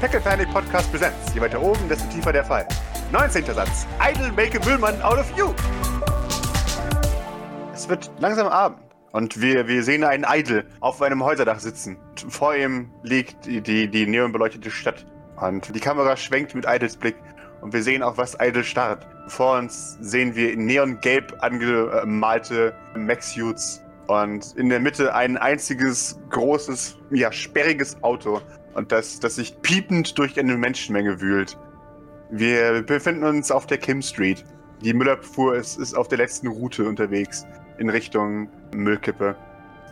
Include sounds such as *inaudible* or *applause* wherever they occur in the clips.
Packet Panic Podcast Presents. Je weiter oben, desto tiefer der Fall. 19. Satz. Idle make a Müllmann out of you. Es wird langsam Abend. Und wir, wir sehen einen Idle auf einem Häuserdach sitzen. Vor ihm liegt die, die, die neonbeleuchtete Stadt. Und die Kamera schwenkt mit Idles Blick. Und wir sehen auch, was Idle starrt. Vor uns sehen wir neongelb angemalte Max-Suits. Und in der Mitte ein einziges, großes, ja, sperriges Auto. Und das, das sich piepend durch eine Menschenmenge wühlt. Wir befinden uns auf der Kim Street. Die Müllabfuhr ist, ist auf der letzten Route unterwegs in Richtung Müllkippe.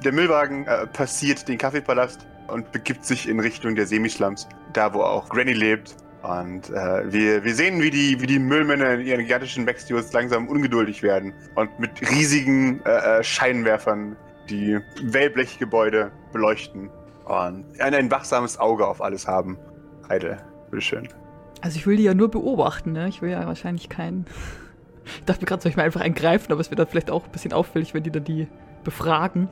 Der Müllwagen äh, passiert den Kaffeepalast und begibt sich in Richtung der Semislums, da wo auch Granny lebt. Und äh, wir, wir sehen, wie die, wie die Müllmänner in ihren gigantischen Backstudios langsam ungeduldig werden und mit riesigen äh, äh Scheinwerfern die Wellblechgebäude beleuchten und ein, ein wachsames Auge auf alles haben. Heide, bitteschön. Also ich will die ja nur beobachten, ne? Ich will ja wahrscheinlich keinen. Ich dachte mir gerade, soll ich mal einfach eingreifen, aber es wird dann vielleicht auch ein bisschen auffällig, wenn die dann die befragen.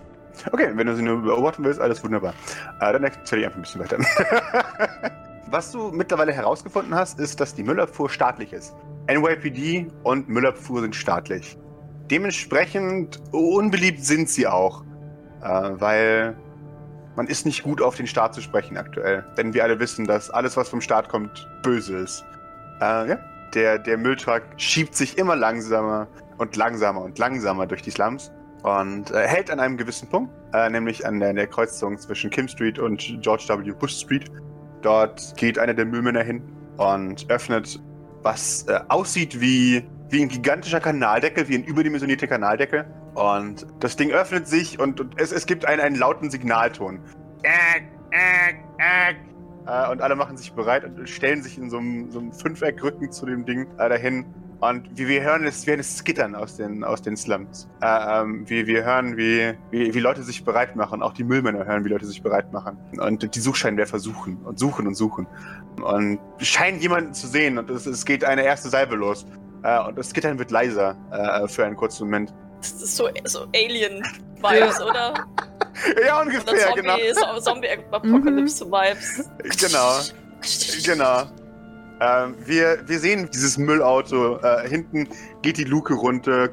Okay, wenn du sie nur beobachten willst, alles wunderbar. Äh, dann erzähl ich einfach ein bisschen weiter. *laughs* Was du mittlerweile herausgefunden hast, ist, dass die Müllabfuhr staatlich ist. NYPD und Müllabfuhr sind staatlich. Dementsprechend unbeliebt sind sie auch, äh, weil man ist nicht gut auf den Staat zu sprechen aktuell. Denn wir alle wissen, dass alles, was vom Staat kommt, böse ist. Äh, ja, der, der Mülltruck schiebt sich immer langsamer und langsamer und langsamer durch die Slums und äh, hält an einem gewissen Punkt, äh, nämlich an der, der, Kreuzung zwischen Kim Street und George W. Bush Street. Dort geht einer der Müllmänner hin und öffnet, was äh, aussieht wie, wie ein gigantischer Kanaldeckel, wie ein überdimensionierter Kanaldeckel. Und das Ding öffnet sich und, und es, es gibt einen, einen lauten Signalton. Äh, äh, äh, und alle machen sich bereit und stellen sich in so einem, so einem Fünfeckrücken zu dem Ding äh, dahin. Und wie wir hören, es wie ein Skittern aus den, aus den Slums. Äh, ähm, wie wir hören, wie, wie, wie Leute sich bereit machen. Auch die Müllmänner hören, wie Leute sich bereit machen. Und die Suchscheinwerfer suchen und suchen und suchen. Und scheinen jemanden zu sehen. Und es, es geht eine erste Salve los. Äh, und das Skittern wird leiser äh, für einen kurzen Moment. Das ist so, so Alien-Vibes, oder? ja, ungefähr, Zombie, genau. Zombie-Apokalypse-Vibes. Genau. genau. Ähm, wir, wir sehen dieses Müllauto. Äh, hinten geht die Luke runter.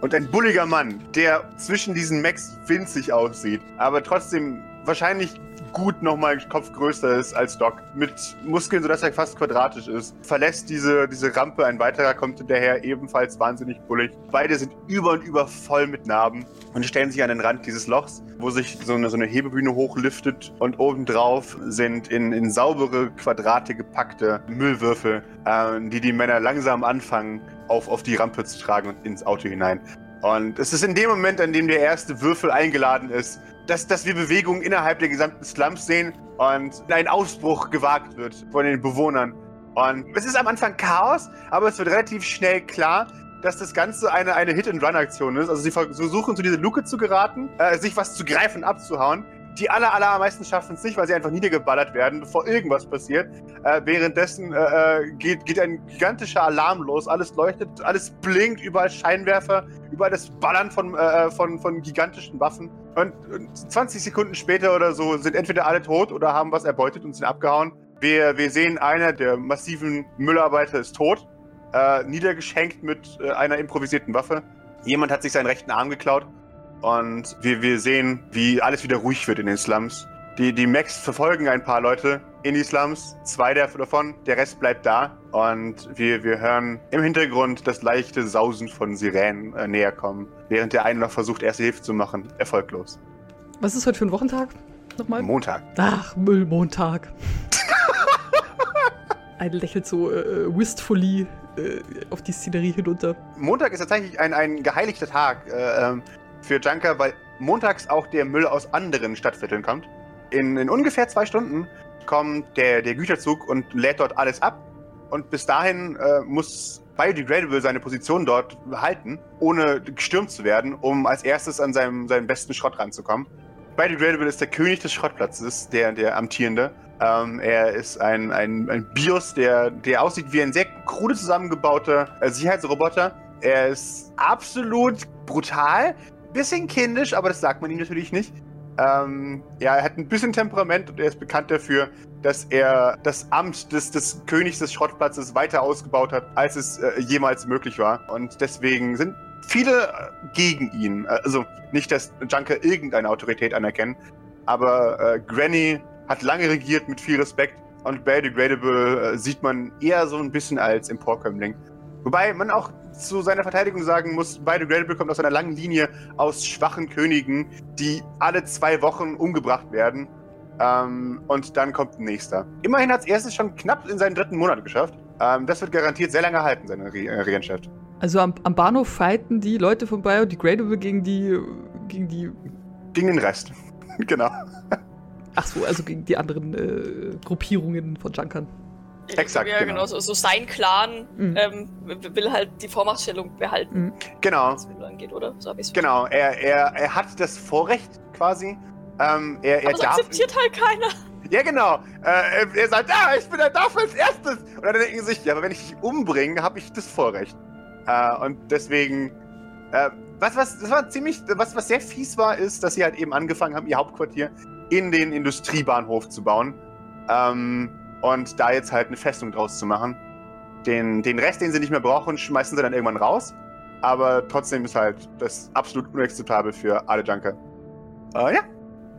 Und ein bulliger Mann, der zwischen diesen Max winzig aussieht, aber trotzdem wahrscheinlich gut nochmal Kopf größer ist als Doc. Mit Muskeln, sodass er fast quadratisch ist. Verlässt diese, diese Rampe. Ein weiterer kommt hinterher, ebenfalls wahnsinnig bullig. Beide sind über und über voll mit Narben und stellen sich an den Rand dieses Lochs, wo sich so eine, so eine Hebebühne hochliftet. Und obendrauf sind in, in saubere Quadrate gepackte Müllwürfel, äh, die die Männer langsam anfangen, auf, auf die Rampe zu tragen und ins Auto hinein. Und es ist in dem Moment, an dem der erste Würfel eingeladen ist, dass, dass wir Bewegungen innerhalb der gesamten Slums sehen und ein Ausbruch gewagt wird von den Bewohnern. Und es ist am Anfang Chaos, aber es wird relativ schnell klar, dass das Ganze eine, eine Hit-and-Run-Aktion ist. Also sie versuchen zu dieser Luke zu geraten, äh, sich was zu greifen, abzuhauen. Die aller, allermeisten schaffen es nicht, weil sie einfach niedergeballert werden, bevor irgendwas passiert. Äh, währenddessen äh, äh, geht, geht ein gigantischer Alarm los. Alles leuchtet, alles blinkt, überall Scheinwerfer, überall das Ballern von, äh, äh von, von gigantischen Waffen. Und, und 20 Sekunden später oder so sind entweder alle tot oder haben was erbeutet und sind abgehauen. Wir, wir sehen, einer der massiven Müllarbeiter ist tot, äh, niedergeschenkt mit einer improvisierten Waffe. Jemand hat sich seinen rechten Arm geklaut und wir, wir sehen, wie alles wieder ruhig wird in den Slums. Die, die Max verfolgen ein paar Leute in die Slums, zwei davon, der Rest bleibt da. Und wir, wir hören im Hintergrund das leichte Sausen von Sirenen äh, näher kommen, während der eine noch versucht, erste Hilfe zu machen. Erfolglos. Was ist heute für ein Wochentag? Nochmal? Montag. Ach, Müllmontag. *laughs* ein lächelt so äh, äh, wistfully äh, auf die Szenerie hinunter. Montag ist tatsächlich ein, ein geheiligter Tag. Äh, ähm, für Junker, weil montags auch der Müll aus anderen Stadtvierteln kommt. In, in ungefähr zwei Stunden kommt der, der Güterzug und lädt dort alles ab. Und bis dahin äh, muss Biodegradable seine Position dort halten, ohne gestürmt zu werden, um als erstes an seinem, seinen besten Schrott ranzukommen. Biodegradable ist der König des Schrottplatzes, der, der amtierende. Ähm, er ist ein, ein, ein BIOS, der, der aussieht wie ein sehr krude zusammengebauter äh, Sicherheitsroboter. Er ist absolut brutal, bisschen kindisch, aber das sagt man ihm natürlich nicht. Ähm, ja, er hat ein bisschen Temperament und er ist bekannt dafür, dass er das Amt des, des Königs des Schrottplatzes weiter ausgebaut hat, als es äh, jemals möglich war. Und deswegen sind viele äh, gegen ihn. Äh, Also nicht, dass Junker irgendeine Autorität anerkennen, aber äh, Granny hat lange regiert mit viel Respekt und Bale Degradable äh, sieht man eher so ein bisschen als Emporkömmling. Wobei man auch zu seiner Verteidigung sagen muss, Bale Degradable kommt aus einer langen Linie aus schwachen Königen, die alle zwei Wochen umgebracht werden. Ähm, und dann kommt ein nächster. Immerhin hat es erstes schon knapp in seinen dritten Monat geschafft. Ähm, das wird garantiert sehr lange halten, seine Re äh, Regentschaft. Also am, am Bahnhof fighten die Leute von Biodegradable gegen die. gegen die. Gegen den Rest. *laughs* genau. Ach so, also gegen die anderen äh, Gruppierungen von Junkern. Exakt, Ja, genau. genau. So, so sein Clan Mhm. ähm, will halt die Vormachtstellung behalten, Mhm. Genau. was angeht, oder? So Genau. Er, er, er hat das Vorrecht quasi. Ähm, er, er Aber das darf. akzeptiert halt keiner. Ja, genau. Äh, er, sagt, ja, ich bin der Darf als erstes. Und dann denken sie sich, ja, aber wenn ich dich umbringe, habe ich das Vorrecht. Äh, und deswegen, äh, was, was, das war ziemlich, was, was sehr fies war, ist, dass sie halt eben angefangen haben, ihr Hauptquartier in den Industriebahnhof zu bauen. Ähm, und da jetzt halt eine Festung draus zu machen. Den, den Rest, den sie nicht mehr brauchen, schmeißen sie dann irgendwann raus. Aber trotzdem ist halt das absolut unakzeptabel für alle Junker. Äh, ja.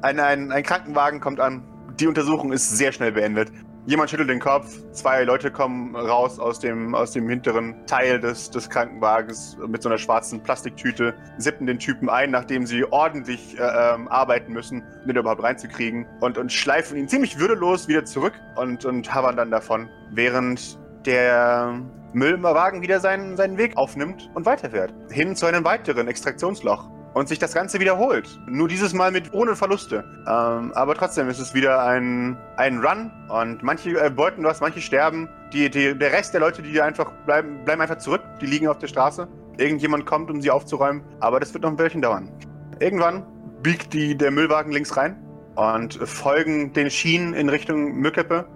Ein, ein, ein Krankenwagen kommt an. Die Untersuchung ist sehr schnell beendet. Jemand schüttelt den Kopf, zwei Leute kommen raus aus dem, aus dem hinteren Teil des, des Krankenwagens mit so einer schwarzen Plastiktüte, sippen den Typen ein, nachdem sie ordentlich äh, ähm, arbeiten müssen, um den überhaupt reinzukriegen, und, und schleifen ihn ziemlich würdelos wieder zurück und, und havern dann davon, während der Müllwagen wieder seinen, seinen Weg aufnimmt und weiterfährt. Hin zu einem weiteren Extraktionsloch und sich das Ganze wiederholt. Nur dieses Mal mit ohne Verluste. Ähm, aber trotzdem ist es wieder ein, ein Run und manche äh, beuten was, manche sterben. Die, die, der Rest der Leute, die einfach bleiben, bleiben einfach zurück. Die liegen auf der Straße. Irgendjemand kommt, um sie aufzuräumen. Aber das wird noch ein Weilchen dauern. Irgendwann biegt die, der Müllwagen links rein und folgen den Schienen in Richtung Mückeppe.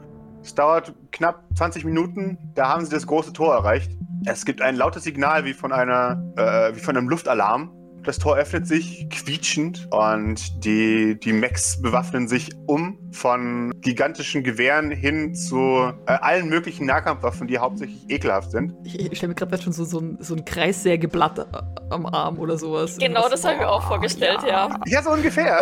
Es dauert knapp 20 Minuten. Da haben sie das große Tor erreicht. Es gibt ein lautes Signal wie von einer, äh, wie von einem Luftalarm. Das Tor öffnet sich quietschend und die, die Mechs bewaffnen sich um von gigantischen Gewehren hin zu äh, allen möglichen Nahkampfwaffen, die hauptsächlich ekelhaft sind. Ich, ich stelle mir gerade schon so, so ein, so ein Kreissägeblatt äh, am Arm oder sowas. Genau, das habe ich mir auch vorgestellt, ja. Ja, so ungefähr.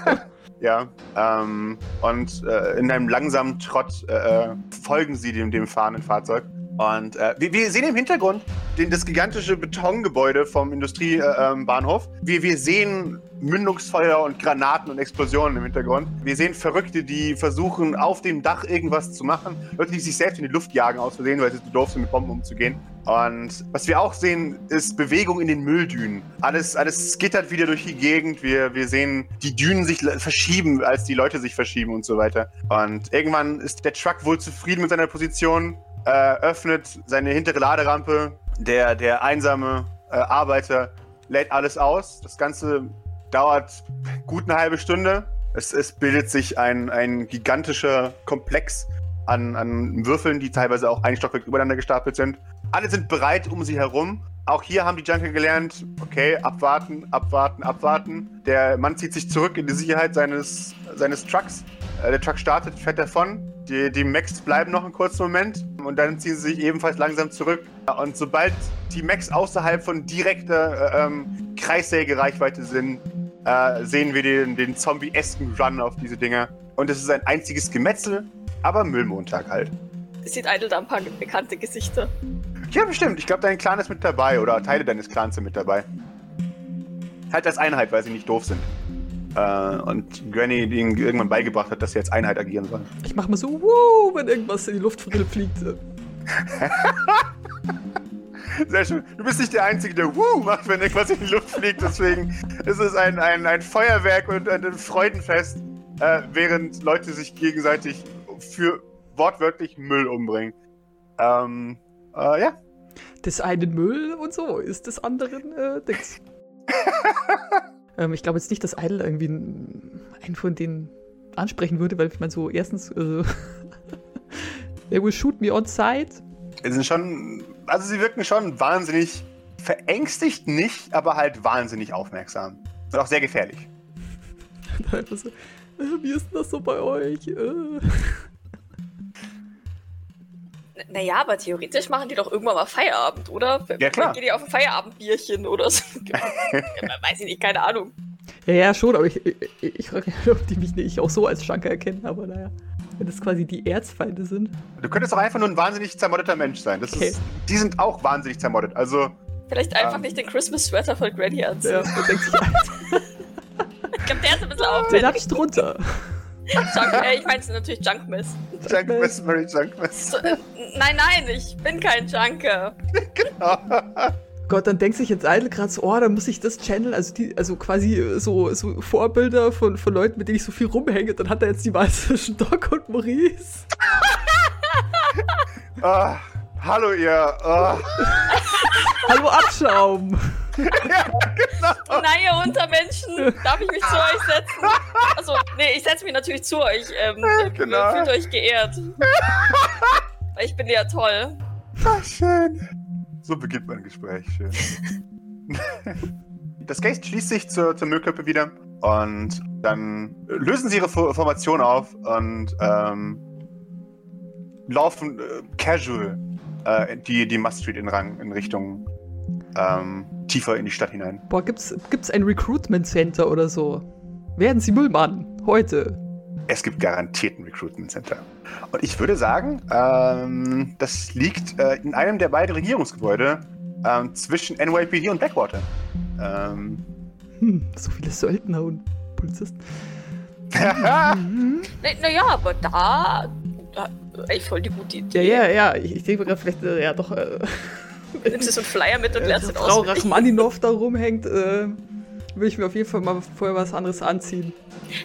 *laughs* ja, ähm, und äh, in einem langsamen Trott äh, äh, folgen sie dem, dem fahrenden Fahrzeug. Und äh, wir, wir sehen im Hintergrund den, das gigantische Betongebäude vom Industriebahnhof. Äh, ähm, wir, wir sehen Mündungsfeuer und Granaten und Explosionen im Hintergrund. Wir sehen Verrückte, die versuchen, auf dem Dach irgendwas zu machen. Leute, die sich selbst in die Luft jagen aus Versehen, weil sie zu doof sind, mit Bomben umzugehen. Und was wir auch sehen, ist Bewegung in den Mülldünen. Alles, alles skittert wieder durch die Gegend. Wir, wir sehen die Dünen sich verschieben, als die Leute sich verschieben und so weiter. Und irgendwann ist der Truck wohl zufrieden mit seiner Position, äh, öffnet seine hintere Laderampe. Der, der einsame äh, Arbeiter lädt alles aus. Das Ganze dauert gut eine halbe Stunde. Es, es bildet sich ein, ein gigantischer Komplex an, an Würfeln, die teilweise auch ein Stockwerk übereinander gestapelt sind. Alle sind bereit um sie herum. Auch hier haben die Junker gelernt, okay, abwarten, abwarten, abwarten. Der Mann zieht sich zurück in die Sicherheit seines, seines Trucks. Äh, der Truck startet, fährt davon. Die, die Mechs bleiben noch einen kurzen Moment und dann ziehen sie sich ebenfalls langsam zurück. Und sobald die Mechs außerhalb von direkter äh, ähm, Kreissägereichweite sind, äh, sehen wir den, den zombie-esken Run auf diese Dinger. Und es ist ein einziges Gemetzel, aber Müllmontag halt. Sieht Idle da ein paar bekannte Gesichter. Ja, bestimmt. Ich glaube, dein Clan ist mit dabei oder Teile deines Clans sind mit dabei. Halt als Einheit, weil sie nicht doof sind. Äh, und Granny ihnen irgendwann beigebracht hat, dass sie als Einheit agieren sollen. Ich mache mal so, wuh, wenn irgendwas in die Luft fliegt. *laughs* Sehr schön. Du bist nicht der Einzige, der Wuh macht, wenn irgendwas in die Luft fliegt. Deswegen ist es ein, ein, ein Feuerwerk und ein Freudenfest, äh, während Leute sich gegenseitig für wortwörtlich Müll umbringen. Ähm, äh, ja. Des einen Müll und so ist des anderen äh, Dings. *laughs* ähm, ich glaube jetzt nicht, dass Idle irgendwie einen von denen ansprechen würde, weil ich meine so, erstens, äh, *laughs* they will shoot me on sight. Sie sind schon, also sie wirken schon wahnsinnig verängstigt nicht, aber halt wahnsinnig aufmerksam. Und auch sehr gefährlich. *laughs* So, äh, wie ist denn das so bei euch? Äh. Naja, aber theoretisch machen die doch irgendwann mal Feierabend, oder? Ja, klar. Dann Gehen die auf ein Feierabendbierchen oder so. *laughs* Weiß ich nicht, keine Ahnung. Ja, ja, schon, aber ich, ich, ich frage mich, ob die mich nicht auch so als Junker erkennen, aber naja. Wenn das quasi die Erzfeinde sind. Du könntest auch einfach nur ein wahnsinnig zermoddeter Mensch sein. Das Okay. ist, die sind auch wahnsinnig zermoddet. Also, Vielleicht einfach Ähm. nicht den Christmas-Sweater von Granny anziehen. Ja, *laughs* Ich glaube, der ist ein bisschen den auffällig. hab ich drunter. Junk, äh, ich meine natürlich Junkmiss. Junkmiss, Mary Junkmiss. So, äh, nein, nein, ich bin kein Junker. *laughs* Gott, dann denkt sich jetzt Idle gerade so, oh, dann muss ich das Channel, also die, also quasi äh, so, so Vorbilder von, von Leuten, mit denen ich so viel rumhänge, dann hat er jetzt die Wahl *laughs* zwischen Doc und Maurice. Ah, hallo ihr. Ah. *laughs* Hallo Abschaum! Nein, ihr Untermenschen, darf ich mich zu euch setzen? Also, nee, ich setze mich natürlich zu euch. Ähm, ihr genau. Fühlt euch geehrt. Weil ich bin ja toll. Ah, schön. So beginnt mein Gespräch. Schön. *laughs* Das Geist schließt sich zur, zur Müllkippe wieder und dann lösen sie ihre Fo- Formation auf und ähm, laufen äh, casual äh, die, die Must Street in, Rang, in Richtung ähm, tiefer in die Stadt hinein. Boah, gibt's, gibt's ein Recruitment Center oder so? Werden Sie Müllmann? Heute. Es gibt garantiert ein Recruitment Center. Und ich würde sagen, ähm, das liegt äh, in einem der beiden Regierungsgebäude ähm, zwischen NYPD und Blackwater. Ähm, Hm, so viele Söldner und Polizisten. *laughs* ja, Naja, na ja, aber da. da ey, voll die gute Ja, Idee. ja, ja. Ich, ich denke mir gerade vielleicht, äh, ja doch, äh, Nimmst du so einen Flyer mit und äh, lernst den Frau auswendig. Rachmaninov da rumhängt, äh, will ich mir auf jeden Fall mal vorher was anderes anziehen.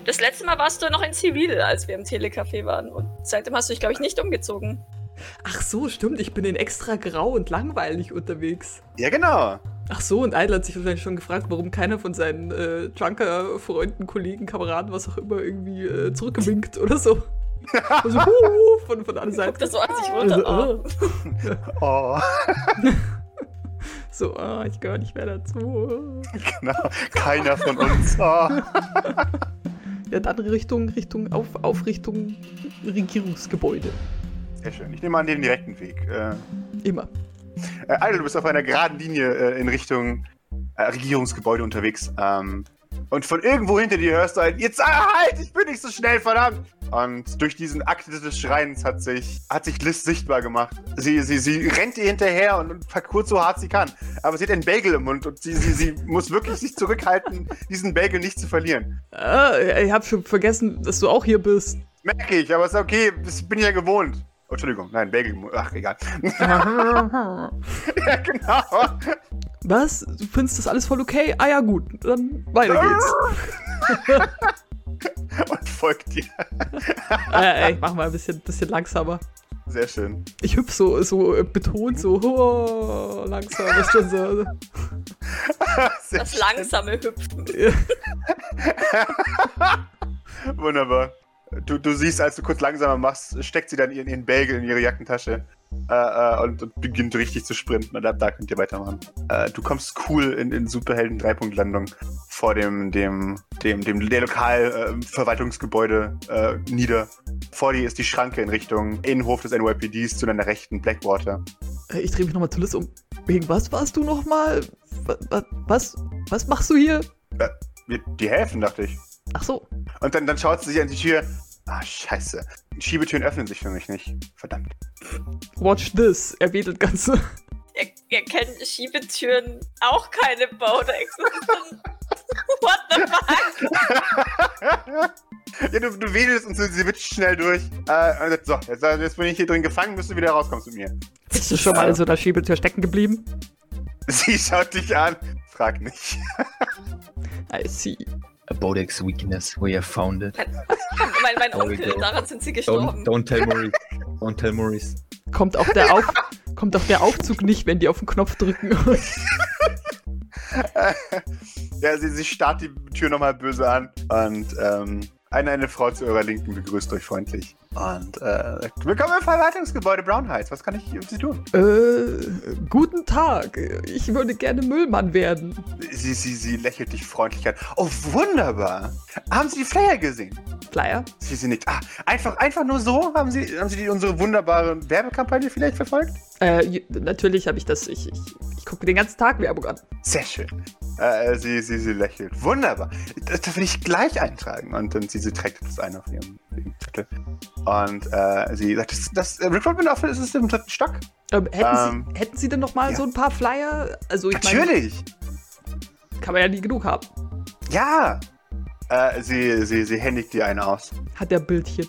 Das letzte Mal warst du noch in Zivil, als wir im Telecafé waren. Und seitdem hast du dich, glaube ich, nicht umgezogen. Ach so, stimmt, ich bin in extra grau und langweilig unterwegs. ja, genau. Ach so, und Idle hat sich wahrscheinlich schon gefragt, warum keiner von seinen äh, Junker-Freunden, Kollegen, Kameraden, was auch immer, irgendwie äh, zurückgewinkt oder so. *laughs* Also, huhu, von, von anderen Guck Seiten. das so an sich Also, runter. äh, *laughs* Oh, *laughs* so, ah, ich gehöre nicht mehr dazu. genau. Keiner von uns. Oh. Ja, dann Richtung, Richtung, auf, auf Richtung Regierungsgebäude. Sehr schön. Ich nehme an den direkten Weg. Äh, Immer. äh, Idle, du bist auf einer geraden Linie äh, in Richtung äh, Regierungsgebäude unterwegs. Ähm, und von irgendwo hinter dir hörst du ein Jetzt ah, halt! Ich bin nicht so schnell, verdammt! Und durch diesen Akt des Schreins hat sich, hat sich Liz sichtbar gemacht. Sie, sie, sie rennt ihr hinterher und, parkourt so hart sie kann. Aber sie hat einen Bagel im Mund und sie, sie, sie muss wirklich sich zurückhalten, diesen Bagel nicht zu verlieren. Ah, ich habe schon vergessen, dass du auch hier bist. Merke ich, aber ist okay, das bin ich ja gewohnt. Oh, Entschuldigung, nein, Bagel. Ach, egal. *laughs* ja, genau. Was? Du findest das alles voll okay? Ah ja, gut. Dann weiter geht's. *laughs* Und folgt dir. *laughs* äh, ich mach mal ein bisschen, bisschen langsamer. Sehr schön. Ich hüpf so, so äh, betont, so oh, langsam. Ist schon so. Das langsame Hüpfen. Wunderbar. Du, du siehst, als du kurz langsamer machst, steckt sie dann ihren, ihren Bagel in ihre Jackentasche äh, äh, und, und beginnt richtig zu sprinten. Und ab da könnt ihr weitermachen. Äh, du kommst cool in, in Superhelden Dreipunktlandung vor dem, dem, dem, dem der Lokalverwaltungsgebäude äh, nieder. Vor dir ist die Schranke in Richtung Innenhof des NYPDs zu deiner rechten Blackwater. Äh, Ich drehe mich nochmal zu Liz um. Wegen was warst du nochmal? Was, was, was machst du hier? Wir, die helfen, dachte ich. Ach so. Und dann, dann schaut sie sich an die Tür. Ah, scheiße. Schiebetüren öffnen sich für mich nicht. Verdammt. Watch this. Er wedelt ganz so. Ihr, ihr kennt Schiebetüren auch keine Bodex. *laughs* What the fuck? *laughs* Ja, du, du wedelst und sie, witscht schnell durch. Äh, und jetzt, so, jetzt, jetzt bin ich hier drin gefangen, bis du wieder rauskommst mit mir. Bist du schon mal in so einer Schiebetür stecken geblieben? *laughs* Sie schaut dich an. Frag nicht. I see. A Bodex weakness, we have found it. *laughs* mein, mein Onkel, daran sind sie Don't, gestorben. don't tell Maurice. Don't tell Maurice. Kommt auch der, Auf kommt auch der Aufzug nicht, wenn die auf den Knopf drücken. *laughs* ja, sie, sie starrt die Tür nochmal böse an und ähm, Eine, eine Frau zu eurer Linken begrüßt euch freundlich. Und äh, willkommen im Verwaltungsgebäude Brown Heights. Was kann ich für Sie tun? Äh, guten Tag. Ich würde gerne Müllmann werden. Sie, sie, sie lächelt dich freundlich an. Oh, wunderbar. Haben Sie die Flyer gesehen? Flyer? Sie sind nicht. Ah, einfach, einfach nur so? Haben Sie, haben Sie die, unsere wunderbare Werbekampagne vielleicht verfolgt? Äh, natürlich habe ich das. Ich, ich, ich gucke den ganzen Tag Werbung an. Sehr schön. Äh, sie, sie, sie lächelt. Wunderbar. Das, das will ich gleich eintragen. Und dann sie, sie trägt das ein auf ihrem, ihrem Zettel. Und äh, sie sagt, das, das äh, Recruitment Office ist im dritten Stock. Ähm, hätten, Ähm, Sie, hätten Sie denn noch mal ja. so ein paar Flyer? Also ich meine, Natürlich. kann man ja nie genug haben. Ja. Äh, sie, sie, sie händigt dir einen aus. Hat der Bildchen.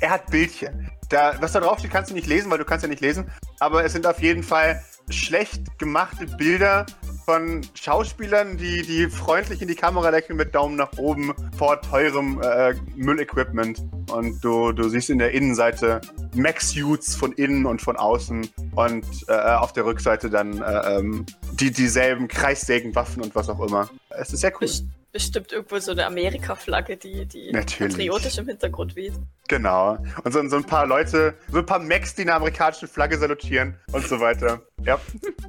Er hat Bildchen. Da, was da drauf steht, kannst du nicht lesen, weil du kannst ja nicht lesen. Aber es sind auf jeden Fall schlecht gemachte Bilder von Schauspielern, die, die freundlich in die Kamera lächeln mit Daumen nach oben vor teurem äh, Müllequipment. Und du, du siehst in der Innenseite Max-Suits von innen und von außen. Und äh, auf der Rückseite dann äh, ähm, die, dieselben Kreissägenwaffen und was auch immer. Es ist sehr cool. Best bestimmt irgendwo so eine Amerika-Flagge, die, die Natürlich. patriotisch im Hintergrund weht. Genau. Und so, so ein paar Leute, so ein paar Macs, die eine amerikanische Flagge salutieren und so weiter. Ja.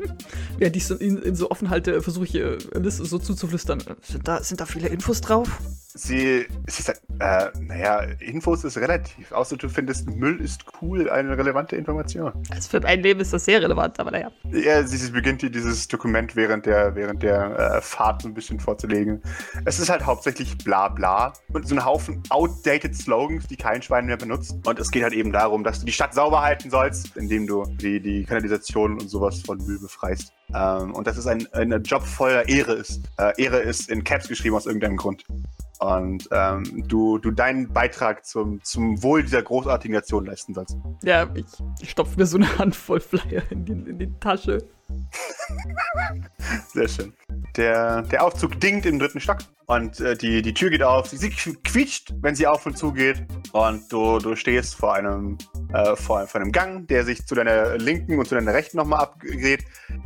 *laughs* Während ich so in, in so offen halte, versuche ich äh, Liz so zuzuflüstern. Sind da, sind da viele Infos drauf? Sie, sie sagt, äh, naja, Infos ist relativ. Außer du findest, Müll ist cool, eine relevante Information. Also für mein Leben ist das sehr relevant, aber naja. Ja, sie, sie beginnt hier dieses Dokument während der, während der äh, Fahrt so ein bisschen vorzulegen. Es ist halt hauptsächlich bla bla und so ein Haufen outdated Slogans, die kein Schwein mehr benutzt. Und es geht halt eben darum, dass du die Stadt sauber halten sollst, indem du die, die Kanalisation und sowas von Müll befreist. Ähm, und dass es ein, ein Job voller Ehre ist. Äh, Ehre ist in Caps geschrieben aus irgendeinem Grund. Und ähm, du, du deinen Beitrag zum, zum Wohl dieser großartigen Nation leisten sollst. Ja, ich, ich stopfe mir so eine Handvoll Flyer in die, in die Tasche. *laughs* Sehr schön. Der, der Aufzug dingt im dritten Stock und äh, die, die Tür geht auf. Sie, quietscht, wenn sie auf und zu geht. Und du, du stehst vor einem, äh, vor, vor einem Gang, der sich zu deiner linken und zu deiner rechten nochmal abgeht.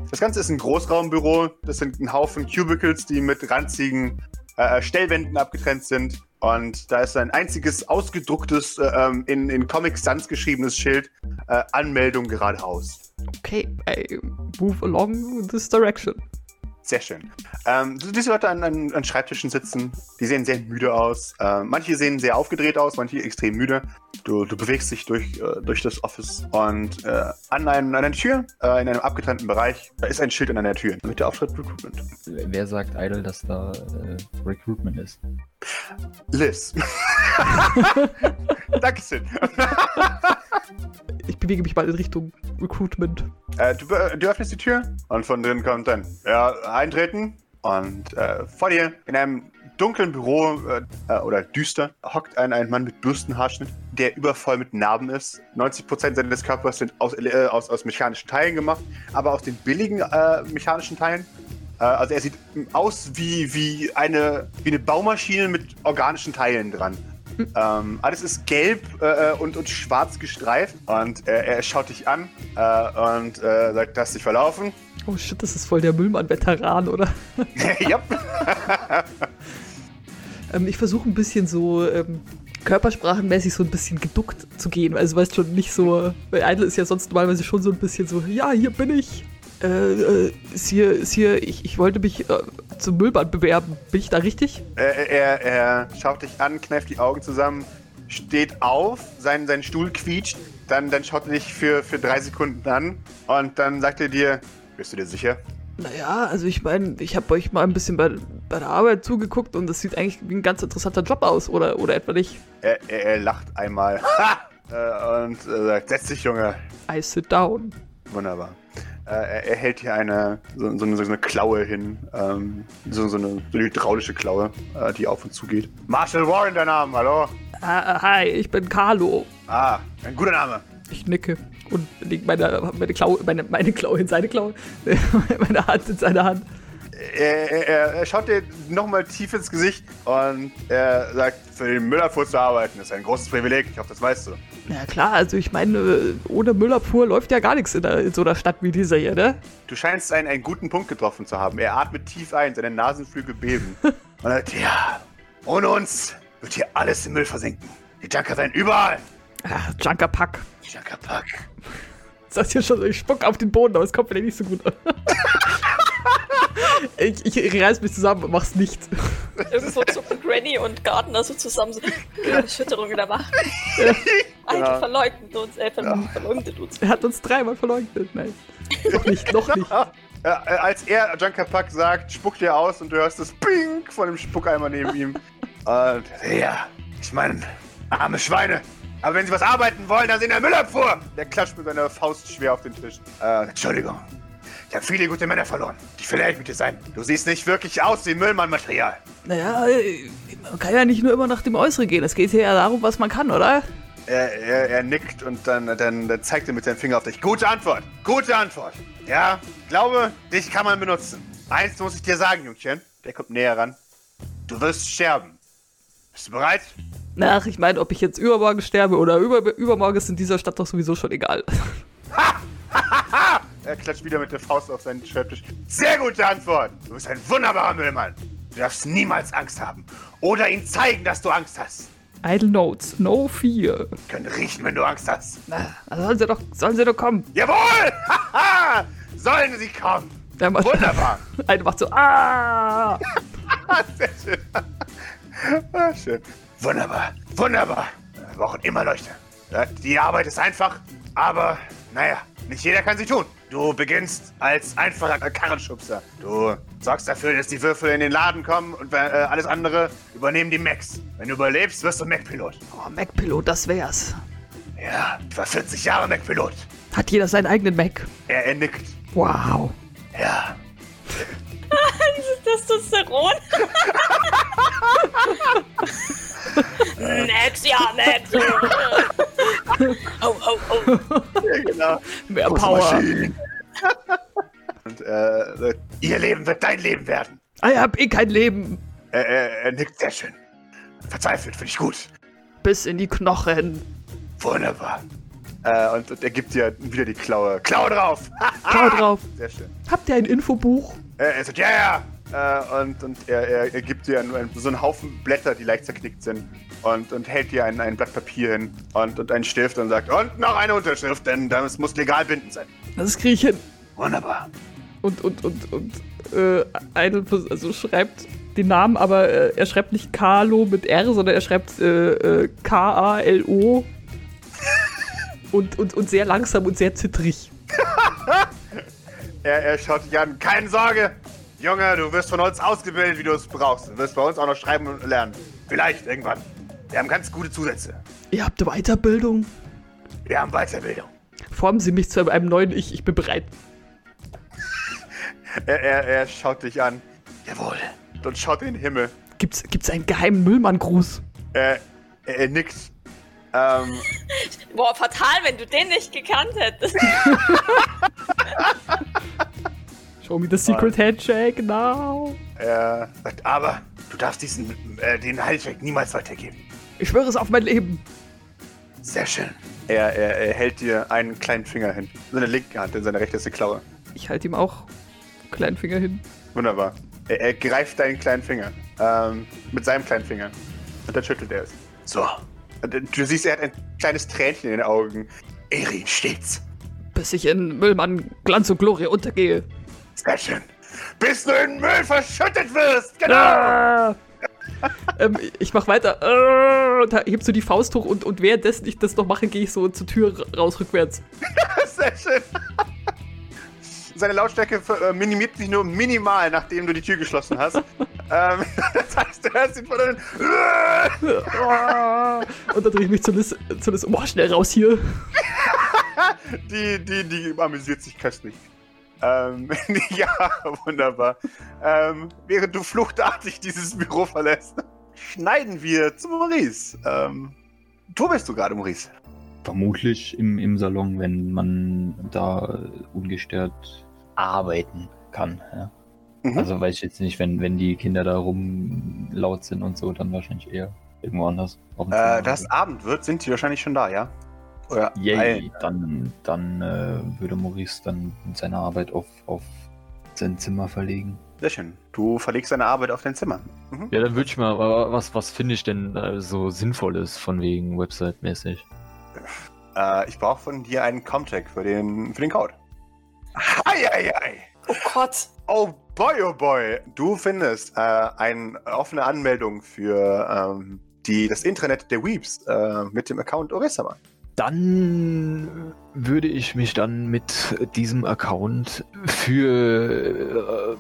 Das Ganze ist ein Großraumbüro. Das sind ein Haufen Cubicles, die mit ranzigen äh, Stellwänden abgetrennt sind. Und da ist ein einziges ausgedrucktes, äh, ähm, in, in Comic Sans geschriebenes Schild: äh, Anmeldung geradeaus. Okay, I move along this direction. Sehr schön. Ähm, du siehst Leute an, an, an Schreibtischen sitzen, die sehen sehr müde aus. Ähm, manche sehen sehr aufgedreht aus, manche extrem müde. Du, du bewegst dich durch, äh, durch das Office und äh, an, einem, an einer Tür, äh, in einem abgetrennten Bereich, da ist ein Schild an einer Tür mit der Aufschrift Recruitment. Wer sagt Idle, dass da äh, Recruitment ist? Liz. *laughs* Dankeschön. Ich bewege mich mal in Richtung Recruitment. Äh, du, du öffnest die Tür und von drinnen kommt dann, ja, eintreten. Und äh, vor dir in einem dunklen Büro äh, äh, oder düster hockt ein, ein Mann mit Bürstenhaarschnitt, der übervoll mit Narben ist. 90% seines Körpers sind aus, äh, aus, aus mechanischen Teilen gemacht, aber aus den billigen äh, mechanischen Teilen. Äh, also er sieht aus wie, wie, eine, wie eine Baumaschine mit organischen Teilen dran. Ähm, alles ist gelb äh, und, und schwarz gestreift und äh, er schaut dich an äh, und äh, sagt, hast dich verlaufen. Oh shit, das ist voll der Müllmann-Veteran, oder? *laughs* ja. *laughs* Ähm, ich versuche ein bisschen so ähm, körpersprachenmäßig so ein bisschen geduckt zu gehen. Also weißt schon, nicht so. Weil Idle ist ja sonst normalerweise schon so ein bisschen so, ja, hier bin ich. Äh, äh, ist hier, ist hier, ich, ich wollte mich äh, zum Müllmann bewerben. Bin ich da richtig? Er, er, er schaut dich an, kneift die Augen zusammen, steht auf, sein, sein Stuhl quietscht, dann, dann schaut er dich für, für drei Sekunden an und dann sagt er dir, bist du dir sicher? Naja, also ich meine, ich habe euch mal ein bisschen bei, bei der Arbeit zugeguckt und das sieht eigentlich wie ein ganz interessanter Job aus, oder, oder etwa nicht? Er, er, er lacht einmal *laughs* äh, und äh, sagt, setz dich, Junge. I sit down. Wunderbar. Äh, er, er hält hier eine, so, so, eine, so eine Klaue hin, ähm, so, so, eine, so eine hydraulische Klaue, äh, die auf und zu geht. Marshall Warren, der Name, hallo? Ah, hi, ich bin Carlo. Ah, ein guter Name. Ich nicke und leg meine, meine, Klaue, meine, meine Klaue in seine Klaue, *laughs* meine Hand in seine Hand. Er, er, er schaut dir nochmal tief ins Gesicht und er sagt, für den Müllabfuhr zu arbeiten ist ein großes Privileg. Ich hoffe, das weißt du. Ja klar, also ich meine, ohne Müllabfuhr läuft ja gar nichts in, der, in so einer Stadt wie dieser hier, ne? Du scheinst einen, einen guten Punkt getroffen zu haben. Er atmet tief ein, seine Nasenflügel beben. *laughs* und er sagt, ja, ohne uns wird hier alles im Müll versinken. Die Junker seien überall. Ah, Junkerpack. Junkerpack. Das hier schon, ich spuck auf den Boden, aber es kommt vielleicht nicht so gut an. *laughs* ich, ich reiß mich zusammen und mach's nicht. Irgendwo zucken Granny und Gardner so zusammen, so Erschütterung in der Macht. Alter, Ja. verleugnet uns, äh, ver Ja. verleugnet uns. Er hat uns dreimal verleugnet. Nein. Noch nicht, noch nicht. Ja, äh, als er Junkerpack sagt, spuckt er aus und du hörst das Ping von dem Spuckeimer neben ihm. *laughs* Und ja, ich meine, arme Schweine. Aber wenn sie was arbeiten wollen, dann sind der Müllabfuhr. Der klatscht mit seiner Faust schwer auf den Tisch. Äh, Entschuldigung. Ich habe viele gute Männer verloren. Die will ehrlich mit dir sein. Du siehst nicht wirklich aus wie Müllmannmaterial. Naja, äh, man kann ja nicht nur immer nach dem Äußeren gehen. Es geht hier ja darum, was man kann, oder? Er, er, er nickt und dann, dann, dann zeigt er mit seinem Finger auf dich. Gute Antwort. Gute Antwort. Ja, glaube, dich kann man benutzen. Eins muss ich dir sagen, Jungchen. Der kommt näher ran. Du wirst sterben. Bist du bereit? Ach, ich meine, ob ich jetzt übermorgen sterbe oder über, übermorgen ist in dieser Stadt doch sowieso schon egal. Er klatscht wieder mit der Faust auf seinen Schreibtisch. Sehr gute Antwort. Du bist ein wunderbarer Müllmann. Du darfst niemals Angst haben. Oder ihm zeigen, dass du Angst hast. Idle Notes, no fear. Können riechen, wenn du Angst hast. Na, sollen sie doch, sollen sie doch kommen. Jawohl! Sollen sie kommen. Der macht, Wunderbar. *laughs* Eine macht so, ah! *laughs* Sehr schön. Ah, schön. Wunderbar. Wunderbar. Wir brauchen immer Leuchte. Die Arbeit ist einfach, aber naja, nicht jeder kann sie tun. Du beginnst als einfacher Karrenschubser. Du sorgst dafür, dass die Würfel in den Laden kommen und äh, alles andere übernehmen die Macs. Wenn du überlebst, wirst du Mac-Pilot. Oh, Mac-Pilot, das wär's. Ja, ich war 40 Jahre Mac-Pilot. Hat jeder seinen eigenen Mac. Er, er nickt. Wow. Ja. *laughs* Testosteron. *laughs* Max, ja, Max. *laughs* oh, oh, oh. ja genau. Mehr Große Power. *laughs* Und äh, sagt, ihr Leben wird dein Leben werden. Ah, ich hab eh kein Leben. Er, er, er nickt sehr schön. Verzweifelt, finde ich gut. Bis in die Knochen. Wunderbar. Äh, und, und er gibt dir wieder die Klaue. Klaue drauf! *laughs* Schau drauf. Sehr schön. Habt ihr ein Infobuch? Äh, er sagt, ja, ja! Äh, und und er, er, er gibt dir einen, so einen Haufen Blätter, die leicht zerknickt sind. Und, und hält dir ein, ein Blatt Papier hin und, und einen Stift und sagt, und noch eine Unterschrift, denn das muss legal bindend sein. Das krieg ich hin. Wunderbar. Und, und, und, und, äh, vers- also schreibt den Namen, aber äh, er schreibt nicht Carlo mit R, sondern er schreibt äh, äh, K-A-L-O. und, und, und sehr langsam und sehr zittrig. *laughs* Er, er schaut dich an. Keine Sorge! Junge, du wirst von uns ausgebildet, wie du es brauchst. Du wirst bei uns auch noch schreiben und lernen. Vielleicht irgendwann. Wir haben ganz gute Zusätze. Ihr habt Weiterbildung? Wir haben Weiterbildung. Formen Sie mich zu einem neuen Ich. Ich bin bereit. *laughs* Er, er, er schaut dich an. Jawohl. Und schaut in den Himmel. Gibt's, gibt's einen geheimen Müllmann-Gruß? Er, er, er nickt. Ähm, *laughs* Boah, fatal, wenn du den nicht gekannt hättest. *laughs* Show me the secret handshake now. er sagt, aber du darfst diesen, äh, den Heilcheck niemals weitergeben. Ich schwöre es auf mein Leben. Sehr schön. Er, er, er hält dir einen kleinen Finger hin. Seine linke Hand in seine rechte Klaue. Ich halte ihm auch einen kleinen Finger hin. Wunderbar. Er, er greift deinen kleinen Finger. Ähm, mit seinem kleinen Finger. Und dann schüttelt er es. So. Und du siehst, er hat ein kleines Tränchen in den Augen. Erin stets. Bis ich in Müllmann Glanz und Glorie untergehe. Sehr schön. Bis du in Müll verschüttet wirst. Genau. Ah! Ähm, ich mach weiter. Und da hebst du die Faust hoch und, und währenddessen ich das noch mache, gehe ich so zur Tür ra- raus rückwärts. *laughs* Sehr schön. Seine Lautstärke äh, minimiert sich nur minimal, nachdem du die Tür geschlossen hast. *laughs* ähm, *laughs* das heißt, du hörst ihn von. Ah! und dann drehe ich mich zu Liz, zu Liz. Oh, schnell raus hier. Die, die, die amüsiert sich köstlich. Ähm, *laughs* ja, wunderbar. Ähm, während du fluchtartig dieses Büro verlässt, schneiden wir zu Maurice. Ähm, wo bist du gerade, Maurice? Vermutlich im, im Salon, wenn man da ungestört arbeiten kann. Ja. Mhm. Also weiß ich jetzt nicht, wenn, wenn die Kinder da rum laut sind und so, dann wahrscheinlich eher irgendwo anders. Äh, das Abend wird, sind die wahrscheinlich schon da, ja? Oder Yay, eilen. dann, dann äh, würde Maurice dann mit seiner Arbeit auf, auf sein Zimmer verlegen. Sehr schön. Du verlegst deine Arbeit auf dein Zimmer. Mhm. Ja, dann würde ich mal, was, was finde ich denn äh, so Sinnvolles von wegen Website-mäßig? Äh, ich brauche von dir einen Comtech für den, für den Code. Eieiei! Oh Gott. Oh boy, oh boy. Du findest äh, eine offene Anmeldung für ähm, die, das Intranet der Weeps äh, mit dem Account Orisama. Dann würde ich mich dann mit diesem Account für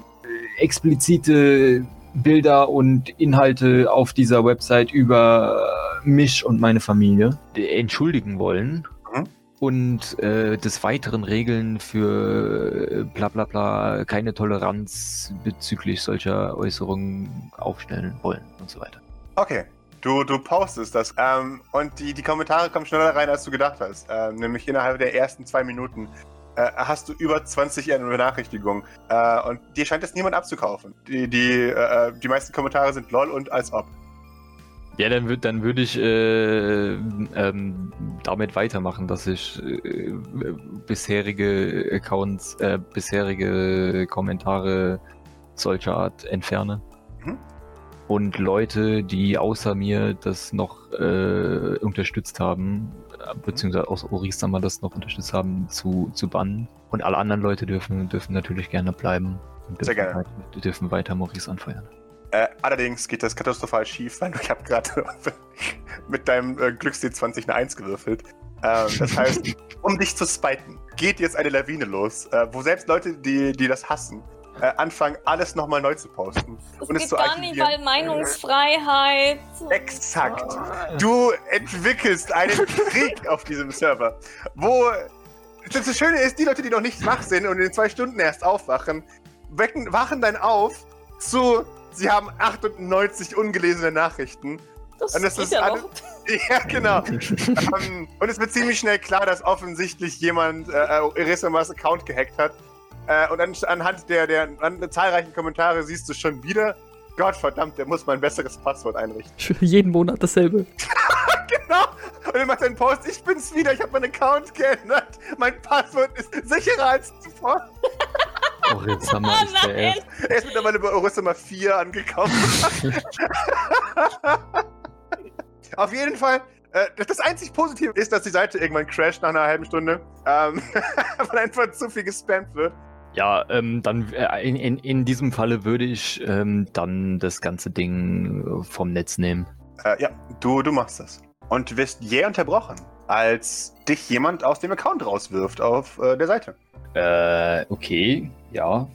äh, explizite Bilder und Inhalte auf dieser Website über mich und meine Familie entschuldigen wollen. Mhm. Und äh, des Weiteren Regeln für äh, bla bla bla keine Toleranz bezüglich solcher Äußerungen aufstellen wollen und so weiter. Okay. Du, du postest das. Ähm, und die, die Kommentare kommen schneller rein, als du gedacht hast. Ähm, nämlich innerhalb der ersten zwei Minuten äh, hast du über 20 Benachrichtigungen. Äh, und dir scheint es niemand abzukaufen. Die, die, äh, die meisten Kommentare sind lol und als ob. Ja, dann würde dann würd ich äh, ähm, damit weitermachen, dass ich äh, bisherige Accounts, äh, bisherige Kommentare solcher Art entferne. Mhm. Und Leute, die außer mir das noch äh, unterstützt haben, beziehungsweise außer Orisama das noch unterstützt haben, zu, zu bannen. Und alle anderen Leute dürfen, dürfen natürlich gerne bleiben. Und Sehr dürfen, gerne. Weiter, dürfen weiter Maurice anfeuern. Äh, allerdings geht das katastrophal schief, weil ich habe gerade *laughs* mit deinem äh, Glücksd 20 eine 1 gewürfelt. Ähm, das heißt, *laughs* um dich zu spiten, geht jetzt eine Lawine los, äh, wo selbst Leute, die, die das hassen, äh, anfangen, alles nochmal neu zu posten. Das und es geht zu gar nicht, archivieren. weil Meinungsfreiheit. Exakt. Du entwickelst einen Krieg auf diesem Server, wo das Schöne ist, die Leute, die noch nicht wach sind und in zwei Stunden erst aufwachen, wecken, wachen dann auf zu, sie haben 98 ungelesene Nachrichten. Das, Und das geht ist ja alles- noch. *laughs* Ja, genau. ähm, und es wird ziemlich schnell klar, dass offensichtlich jemand äh, Erisamas Account gehackt hat. Äh, und an, anhand der, der, an der zahlreichen Kommentare siehst du schon wieder, Gott verdammt, der muss mal ein besseres Passwort einrichten. Jeden Monat dasselbe. *laughs* Genau. Und er macht einen Post, ich bin's wieder, ich habe meinen Account geändert. Mein Passwort ist sicherer als zuvor. Orisama Oh ist der! Erste. Er ist mittlerweile bei Orissima 4 angekommen. *laughs* Auf jeden Fall, äh, das- das einzig Positive ist, dass die Seite irgendwann crasht nach einer halben Stunde. Ähm, *laughs* weil einfach zu viel gespammt wird. Ja, ähm, dann äh, in, in, in diesem Falle würde ich ähm, dann das ganze Ding vom Netz nehmen. Äh, ja, du, du machst das. Und wirst jäh unterbrochen, als dich jemand aus dem Account rauswirft auf äh, der Seite. Äh, okay, ja,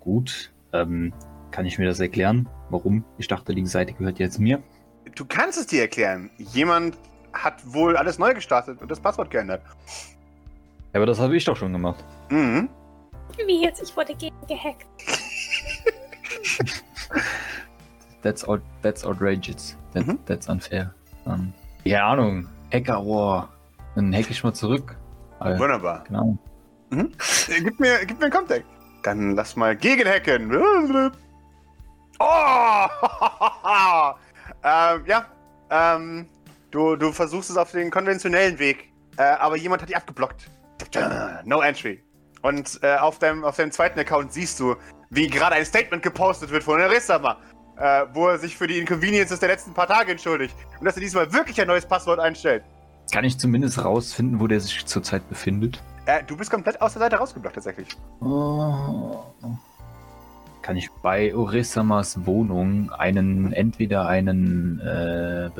gut. Ähm, kann ich mir das erklären? Warum? Ich dachte, die Seite gehört jetzt mir. Du kannst es dir erklären. Jemand hat wohl alles neu gestartet und das Passwort geändert. Ja, aber das habe ich doch schon gemacht. Mhm. Wie jetzt? Ich wurde ge gehackt. *laughs* That's, out, that's outrageous. That, Mhm. That's unfair. Ähm, keine Ahnung. Hacker War. Dann hack ich mal zurück. Äh, Wunderbar. genau. Äh, Gib mir, gib mir einen Contact. Dann lass mal gegenhacken. *laughs* Oh! *laughs* ähm, ja. Ähm, du, du versuchst es auf den konventionellen Weg. Äh, aber jemand hat die abgeblockt. No entry. Und äh, auf, deinem, auf deinem zweiten Account siehst du, wie gerade ein Statement gepostet wird von Erisama, äh, wo er sich für die Inconveniences der letzten paar Tage entschuldigt. Und dass er diesmal wirklich ein neues Passwort einstellt. Kann ich zumindest rausfinden, wo der sich zurzeit befindet? Äh, du bist komplett aus der Seite rausgeblockt, tatsächlich. Oh. Kann ich bei Orisamas Wohnung einen, entweder einen äh,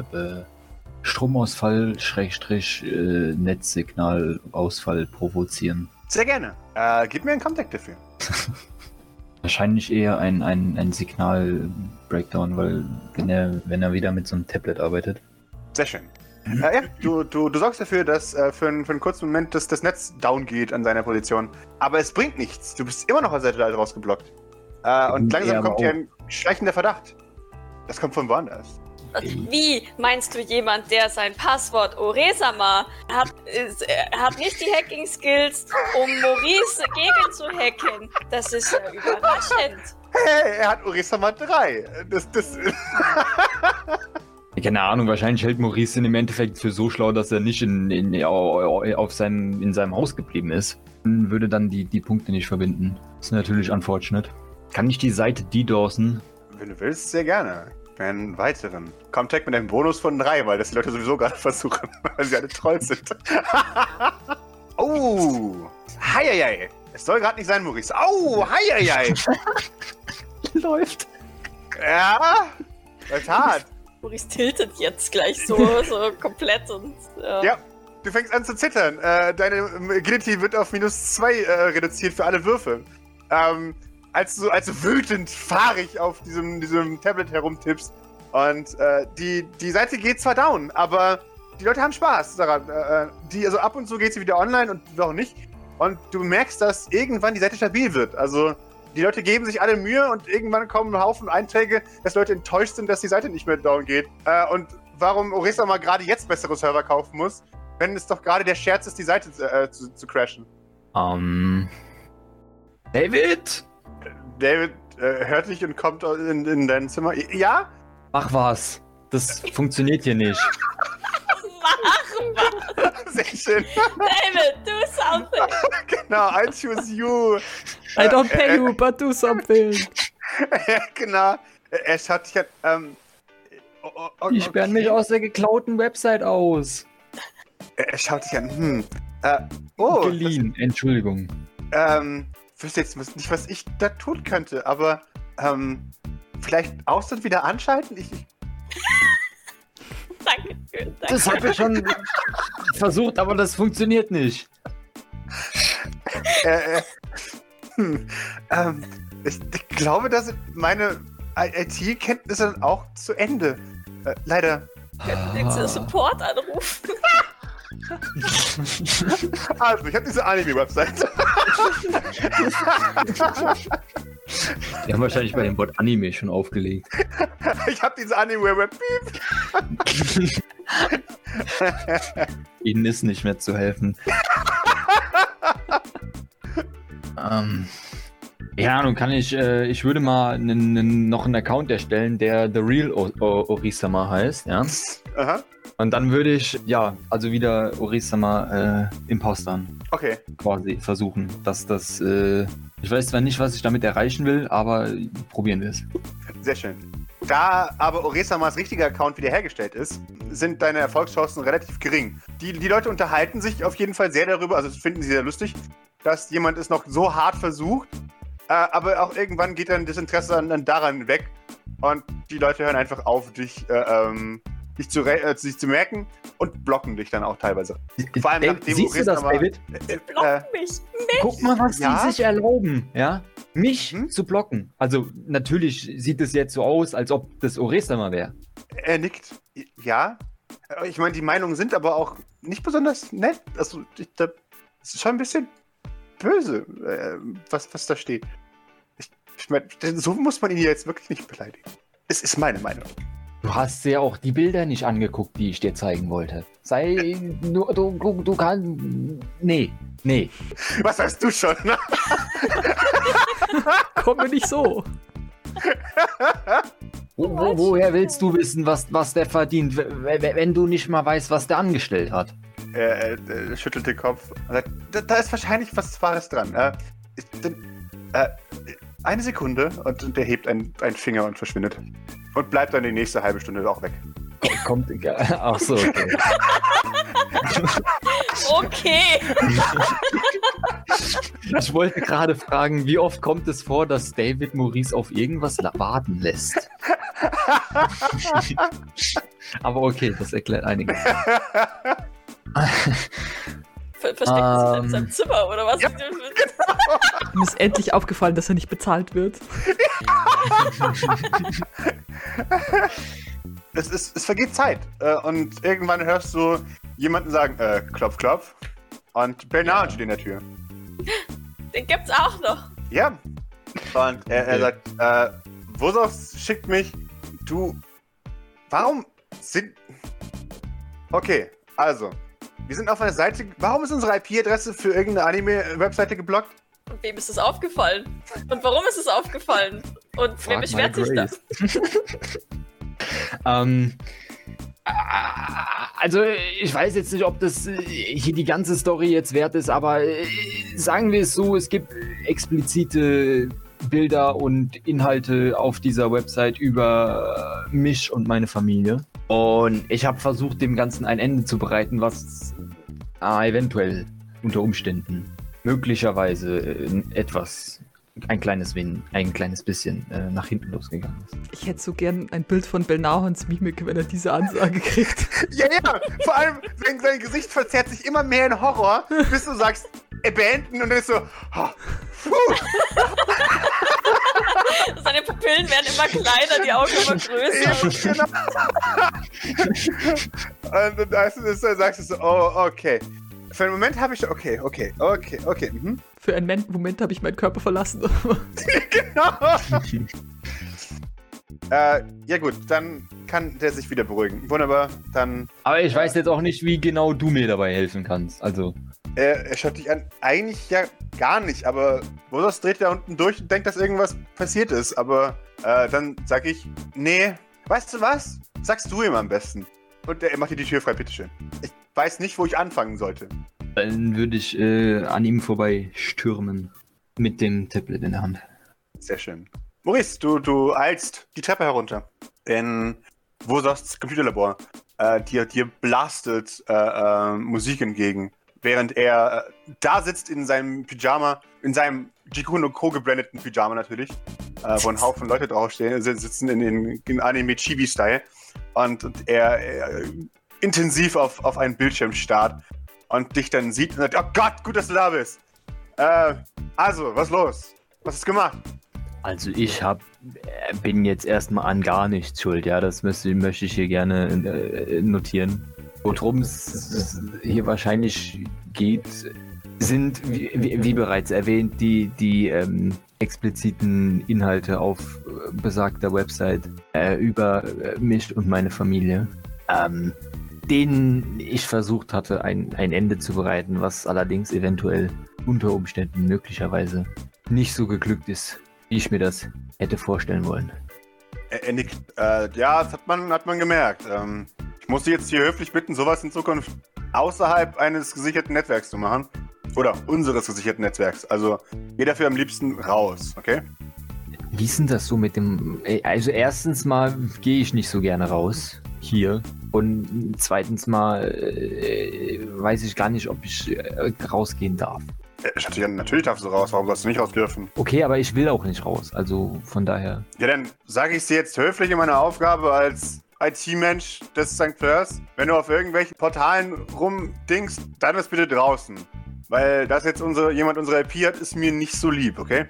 Stromausfall, Schrägstrich, äh, Netzsignalausfall provozieren? Sehr gerne. Äh, gib mir einen Contact dafür. *laughs* Wahrscheinlich eher ein, ein, ein Signal-Breakdown, weil wenn er, wenn er wieder mit so einem Tablet arbeitet. Sehr schön. Äh, ja, du, du, du sorgst dafür, dass äh, für, einen, für einen kurzen Moment das, das Netz down geht an seiner Position. Aber es bringt nichts. Du bist immer noch aus der Seite rausgeblockt. Äh, und langsam kommt dir auch- ein schleichender Verdacht. Das kommt von woanders. Wie meinst du jemand, der sein Passwort Oresama hat, ist, äh, hat nicht die Hacking-Skills, um Maurice gegen zu hacken? Das ist ja überraschend. Hey, er hat Orisama 3. Das, das, *laughs* Keine Ahnung, wahrscheinlich hält Maurice ihn im Endeffekt für so schlau, dass er nicht in, in, au- auf seinem, in seinem Haus geblieben ist. Würde dann die, die Punkte nicht verbinden. Das ist natürlich unfortunate. kann ich die Seite DDoSen? Wenn du willst, sehr gerne. Einen weiteren. Komm, tag mit einem Bonus von drei, weil das die Leute sowieso gerade *laughs* versuchen, weil sie alle Trolls sind. *laughs* oh! Heieiei! Es soll gerade nicht sein, Maurice. Au! Heieiei! *laughs* Läuft. ja! Das ist hart. Maurice tiltet jetzt gleich so, so komplett und. Ja. Ja, du fängst an zu zittern. Äh, deine Agility wird auf minus zwei äh, reduziert für alle Würfe. Ähm, als du, als du wütend, fahrig auf diesem, diesem Tablet herumtippst. Und äh, die, die Seite geht zwar down, aber die Leute haben Spaß daran. Äh, äh, die, also ab und zu geht sie wieder online und auch nicht. Und du merkst, dass irgendwann die Seite stabil wird. Also die Leute geben sich alle Mühe und irgendwann kommen ein Haufen Einträge, dass Leute enttäuscht sind, dass die Seite nicht mehr down geht. Äh, und warum Orisa mal gerade jetzt bessere Server kaufen muss, wenn es doch gerade der Scherz ist, die Seite äh, zu, zu crashen. Ähm. David! David äh, hört dich und kommt in, in dein Zimmer. Ja? Mach was. Das funktioniert hier nicht. Mach *laughs* Sehr schön. David, do something! *laughs* genau, I choose you. I don't Äh, pay äh, you, but do something. Ja, *laughs* genau. Er er schaut dich an. Ähm, oh, oh, oh, Die sperren mich okay. aus der geklauten Website aus. Er schaut dich an. Hm. Äh, oh, Geliehen, Entschuldigung. ähm, wüsste jetzt nicht, was ich da tun könnte, aber ähm, vielleicht aus und wieder anschalten? Ich, ich, *laughs* Danke, danke. Das habe ich schon versucht, aber das funktioniert nicht. äh, äh, hm, ähm, ich, ich glaube, da sind meine IT-Kenntnisse dann auch zu Ende. Äh, leider. Könnten jetzt den Support anrufen. *laughs* Also, ich habe diese Anime-Website. Die haben wahrscheinlich bei dem Wort Anime schon aufgelegt. ich habe diese Anime-Web. Ihnen ist nicht mehr zu helfen. ähm, ja, nun kann ich, äh, ich würde mal noch einen Account erstellen, der The Real o o Orisama heißt, ja. Aha. Und dann würde ich, ja, also wieder Orisama äh, impostern Okay. quasi versuchen, dass das, äh, ich weiß zwar nicht, was ich damit erreichen will, aber probieren wir es. Sehr schön. Da aber Oresamas richtiger Account wiederhergestellt ist, sind deine Erfolgschancen relativ gering. Die, die Leute unterhalten sich auf jeden Fall sehr darüber, also finden sie sehr lustig, dass jemand es noch so hart versucht, äh, aber auch irgendwann geht dann das Interesse dann, dann daran weg und die Leute hören einfach auf, dich, äh, ähm, dich, zu, äh, sich zu merken und blocken dich dann auch teilweise. Vor allem Dave, nachdem siehst du das, Oresama- David? Äh, äh, mich. Guck mal, was Ja? die sich erlauben, ja? Mich Hm? zu blocken. Also natürlich sieht es jetzt so aus, als ob das Oresama wäre. er nickt. Ja. Äh, Ich meine, die Meinungen sind aber auch nicht besonders nett. Also, ich, da, es ist schon ein bisschen böse, äh, was, was da steht. Ich, ich meine, so muss man ihn jetzt wirklich nicht beleidigen. Es ist meine Meinung. Du hast ja auch die Bilder nicht angeguckt, die ich dir zeigen wollte. Sei, du, du, du, du kannst, nee, nee. Was weißt du schon? Komm mir nicht so. Wo, wo, woher willst du wissen, was, was der verdient, wenn du nicht mal weißt, was der angestellt hat? er, er, er schüttelt den Kopf und sagt, da, da ist wahrscheinlich was Wahres dran. Äh, denn, äh, eine Sekunde und, und er hebt einen, einen Finger und verschwindet. Und bleibt dann die nächste halbe Stunde auch weg. Kommt, ach so, okay. *laughs* Okay. *laughs* Ich wollte gerade fragen, wie oft kommt es vor, dass David Maurice auf irgendwas warten lässt? *laughs* Aber okay, das erklärt einiges. Ver versteckt er sich in Ähm. seinem Zimmer oder was? Ja, Ihm *laughs* ist endlich aufgefallen, dass er nicht bezahlt wird. *laughs* es, ist, es vergeht Zeit. Äh, und irgendwann hörst du jemanden sagen, äh, klopf, klopf. Und Bernard Ja. steht in der Tür. *laughs* Den gibt's auch noch. Ja. Und er, er sagt, äh, Wosovs schickt mich. Du. Warum sind. Okay, also. Wir sind auf einer Seite. Warum ist unsere IP-Adresse für irgendeine Anime-Webseite geblockt? Und wem ist es aufgefallen? Und warum ist es aufgefallen? Und wer Frag beschwert sich da? Grace. *laughs* ähm, ah, also, ich weiß jetzt nicht, ob das äh, hier die ganze Story jetzt wert ist, aber äh, sagen wir es so, es gibt explizite Bilder und Inhalte auf dieser Website über äh, mich und meine Familie. Und ich habe versucht, dem Ganzen ein Ende zu bereiten, was äh, eventuell unter Umständen möglicherweise äh, etwas, ein kleines Win, ein kleines bisschen äh, nach hinten losgegangen ist. Ich hätte so gern ein Bild von Belnahons Mimik, wenn er diese Ansage kriegt. *laughs* Ja, ja, vor allem sein, sein Gesicht verzerrt sich immer mehr in Horror, bis du sagst, äh, beenden und dann ist so, ha, puh, Seine Pupillen werden immer kleiner, die Augen immer größer. genau. und dann, weißt du, sagst du so, oh, okay. Für einen Moment habe ich, okay, okay, okay, okay, mhm. Für einen Men- Moment habe ich meinen Körper verlassen. *laughs* genau. Äh, ja gut, dann kann der sich wieder beruhigen. Wunderbar, dann Aber ich weiß jetzt auch nicht, wie genau du mir dabei helfen kannst. Also, Er, er schaut dich an. Eigentlich ja gar nicht, aber Bosos dreht da unten durch und denkt, dass irgendwas passiert ist. Aber äh, dann sag ich, nee, weißt du was? Sagst du ihm am besten. Und er macht dir die Tür frei, bitteschön. Ich weiß nicht, wo ich anfangen sollte. Dann würde ich äh, an ihm vorbei stürmen. Mit dem Tablet in der Hand. Sehr schön. Maurice, du, du eilst die Treppe herunter. In Wosos Computerlabor. Äh, dir, dir blastet äh, äh, Musik entgegen. Während er äh, da sitzt in seinem Pyjama, in seinem Jikun Co. gebrandeten Pyjama natürlich, äh, wo ein Haufen Leute draufstehen, si- sitzen in, in, in Anime-Chibi-Style. Und, und er, er intensiv auf, auf einen Bildschirm starrt und dich dann sieht und sagt, oh Gott, gut, dass du da bist. Äh, also, was los? Was du gemacht? Also ich hab, äh, bin jetzt erstmal an gar nichts schuld, ja, das möchte, möchte ich hier gerne äh, notieren. Worum es hier wahrscheinlich geht, sind, wie, wie wie bereits erwähnt, die, die ähm, expliziten Inhalte auf äh, besagter Website äh, über äh, mich und meine Familie, ähm, denen ich versucht hatte, ein, ein Ende zu bereiten, was allerdings eventuell unter Umständen möglicherweise nicht so geglückt ist, wie ich mir das hätte vorstellen wollen. Er, er nickt. Äh, ja, das hat man, hat man gemerkt. Ähm, ich muss Sie jetzt hier höflich bitten, sowas in Zukunft außerhalb eines gesicherten Netzwerks zu machen. Oder unseres gesicherten Netzwerks. Also geh dafür am liebsten raus, okay? Wie ist denn das so mit dem. Ey, Also, erstens mal gehe ich nicht so gerne raus. Hier. Und zweitens mal äh, weiß ich gar nicht, ob ich äh, rausgehen darf. Äh, Schaut dich an, natürlich darfst du raus. Warum sollst du nicht raus dürfen? Okay, aber ich will auch nicht raus. Also von daher. Ja, dann sage ich dir jetzt höflich in meiner Aufgabe als IT-Mensch des St. Fleurs. Wenn du auf irgendwelchen Portalen rumdingst, dann ist bitte draußen. Weil das jetzt unsere, jemand unsere IP hat, ist mir nicht so lieb, okay?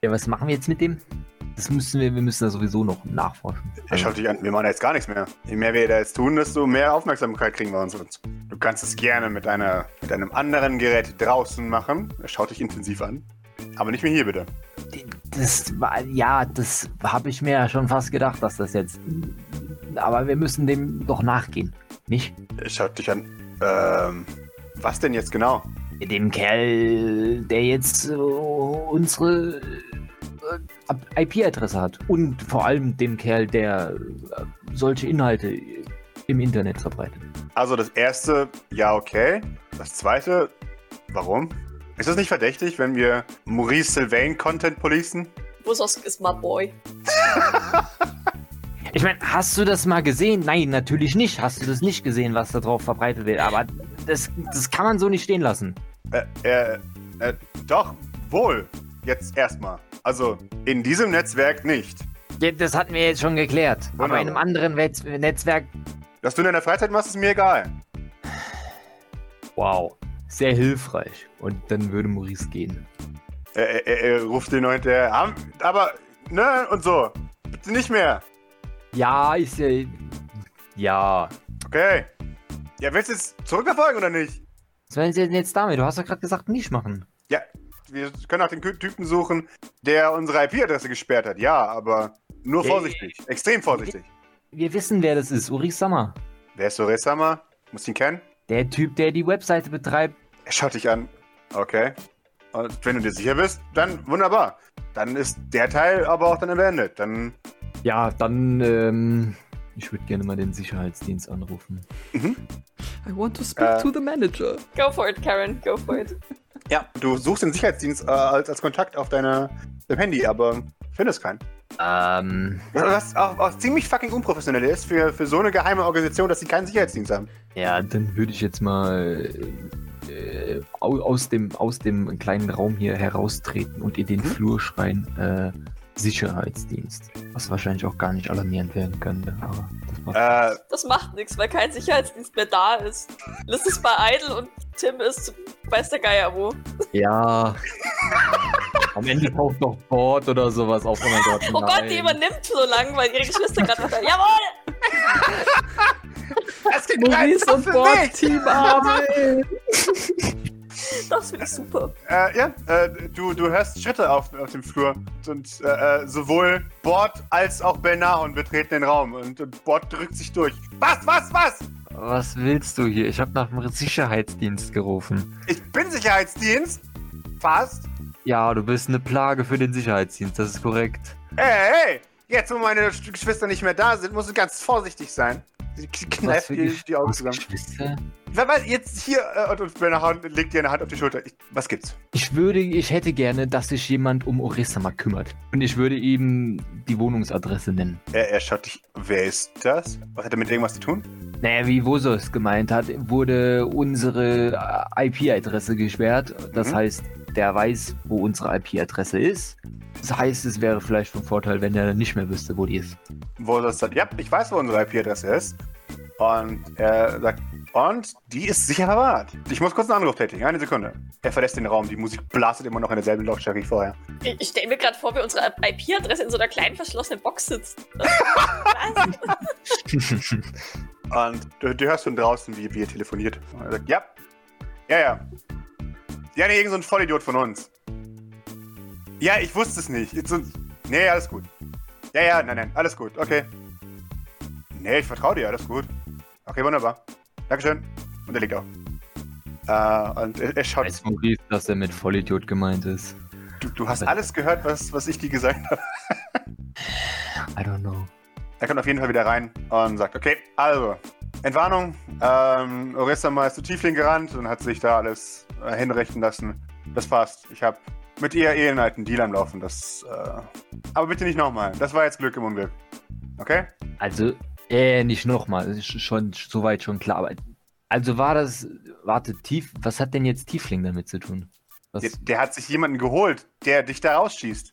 Ja, was machen wir jetzt mit dem? Das müssen wir, wir müssen da sowieso noch nachforschen. Er schaut dich an, wir machen da jetzt gar nichts mehr. Je mehr wir da jetzt tun, desto mehr Aufmerksamkeit kriegen wir uns. Du kannst es gerne mit, einer, mit einem anderen Gerät draußen machen. Schaut dich intensiv an. Aber nicht mehr hier, bitte. Das war, ja, das habe ich mir ja schon fast gedacht, dass das jetzt. Aber wir müssen dem doch nachgehen, nicht? Schaut dich an. Ähm, was denn jetzt genau? Dem Kerl, der jetzt äh, unsere IP-Adresse hat. Und vor allem dem Kerl, der äh, solche Inhalte im Internet verbreitet. Also das erste, ja, okay. Das zweite, warum? Ist das nicht verdächtig, wenn wir Maurice Sylvain Content policen? Busos ist my boy. *laughs* Ich meine, hast du das mal gesehen? Nein, natürlich nicht. Hast du das nicht gesehen, was da drauf verbreitet wird? Aber das, das kann man so nicht stehen lassen. Äh, äh, äh, doch, wohl. Jetzt erstmal. Also, in diesem Netzwerk nicht. Ja, Das hatten wir jetzt schon geklärt. Aber Wunderbar. in einem anderen Netz Netzwerk. Was du in deiner Freizeit machst, ist mir egal. Wow. Sehr hilfreich. Und dann würde Maurice gehen. Er, er, er ruft den. "Ham- Aber, ne, und so. Bitte nicht mehr. Ja, ist ja. Ja. Okay. Ja, willst du jetzt zurückverfolgen oder nicht? Was wollen Sie denn jetzt damit? Du hast doch gerade gesagt, nicht machen. Ja, wir können auch den Typen suchen, der unsere IP-Adresse gesperrt hat. Ja, aber nur vorsichtig. Extrem vorsichtig. Wir wissen, wer das ist. Uri Sommer. Wer ist Soresama? Muss ihn kennen? Der Typ, der die Webseite betreibt. Er schaut dich an. Okay. Und wenn du dir sicher bist, dann wunderbar. Dann ist der Teil aber auch dann beendet. Dann. Ja, dann, ähm. Ich würde gerne mal den Sicherheitsdienst anrufen. I want to speak Äh. to the manager. Go for it, Karen. Go for it. Ja, du suchst den Sicherheitsdienst äh, als, als Kontakt auf deine, deinem Handy, aber findest keinen. Ähm, Was auch, auch ziemlich fucking unprofessionell ist für, für so eine geheime Organisation, dass sie keinen Sicherheitsdienst haben. ja, dann würde ich jetzt mal äh, au- aus, dem, aus dem kleinen Raum hier heraustreten und in den Mhm. Flur schreien, äh, Sicherheitsdienst. Was wahrscheinlich auch gar nicht alarmierend werden könnte, aber das macht Äh, Das macht nichts, weil kein Sicherheitsdienst mehr da ist. Liz ist bei Idle und Tim ist weiß der Geier wo. Ja. *laughs* Am Ende taucht noch Bord oder sowas auf. Oh mein Gott. Oh Gott, die übernimmt so lang, weil ihre Geschwister gerade noch Jawohl! es geht Maurice und Bord, Team Arme. *laughs* *laughs* Das finde ich super. Äh, ja, äh, du, du hörst Schritte auf, auf dem Flur und äh, äh, sowohl Bord als auch Belnahon betreten den Raum und, und Bord drückt sich durch. Was, was, was? Was willst du hier? Ich habe nach dem Sicherheitsdienst gerufen. Ich bin Sicherheitsdienst? Fast? Ja, du bist eine Plage für den Sicherheitsdienst, das ist korrekt. Hey, hey, jetzt wo meine Sch- Geschwister nicht mehr da sind, musst du ganz vorsichtig sein. Sie k- kneift für die, die Augen zusammen. Geschwister? Was, was, jetzt hier, äh, und, und legt dir eine Hand auf die Schulter. Ich, was gibt's? Ich würde, ich hätte gerne, dass sich jemand um Orissama kümmert. Und ich würde ihm die Wohnungsadresse nennen. Er, er schaut dich. Wer ist das? Was hat er mit irgendwas zu tun? Naja, wie Woso es gemeint hat, wurde unsere äh, IP-Adresse gesperrt. Das Mhm. heißt, der weiß, wo unsere IP-Adresse ist. Das heißt, es wäre vielleicht von Vorteil, wenn er nicht mehr wüsste, wo die ist. Wo das sagt, ja, ich weiß, wo unsere IP-Adresse ist. Und er sagt, und die ist sicher verwahrt. Ich muss kurz einen Anruf tätigen, eine Sekunde. Er verlässt den Raum, die Musik blastet immer noch in derselben Lautstärke wie vorher. Ich, ich stelle mir gerade vor, wie unsere IP-Adresse in so einer kleinen verschlossenen Box sitzt. *laughs* Was? *laughs* Und du, du hörst von draußen, wie, wie er telefoniert. Und er sagt, ja, ja, ja. Ja, nee, irgend so ein Vollidiot von uns. Ja, ich wusste es nicht. Jetzt so, nee, alles gut. Ja, ja, nein, nein, alles gut, okay. Nee, ich vertraue dir, alles gut. Okay, wunderbar. Dankeschön. Und er legt auf. Äh, und er, er schaut. Weiß Maurice, dass er mit Vollidiot gemeint ist. Du, du hast alles gehört, was, was ich dir gesagt habe. *laughs* I don't know. Er kommt auf jeden Fall wieder rein und sagt, okay, also, Entwarnung, ähm, Orissama ist zu Tiefling gerannt und hat sich da alles äh, hinrichten lassen. Das passt. Ich habe mit ihr eh einen alten Deal am Laufen. Das, äh, aber bitte nicht nochmal. Das war jetzt Glück im Unglück. Okay? Also, äh, nicht nochmal. Das ist schon soweit schon klar. Aber, also war das. Warte, tief. Was hat denn jetzt Tiefling damit zu tun? Was, Der, der hat sich jemanden geholt, der dich da rausschießt.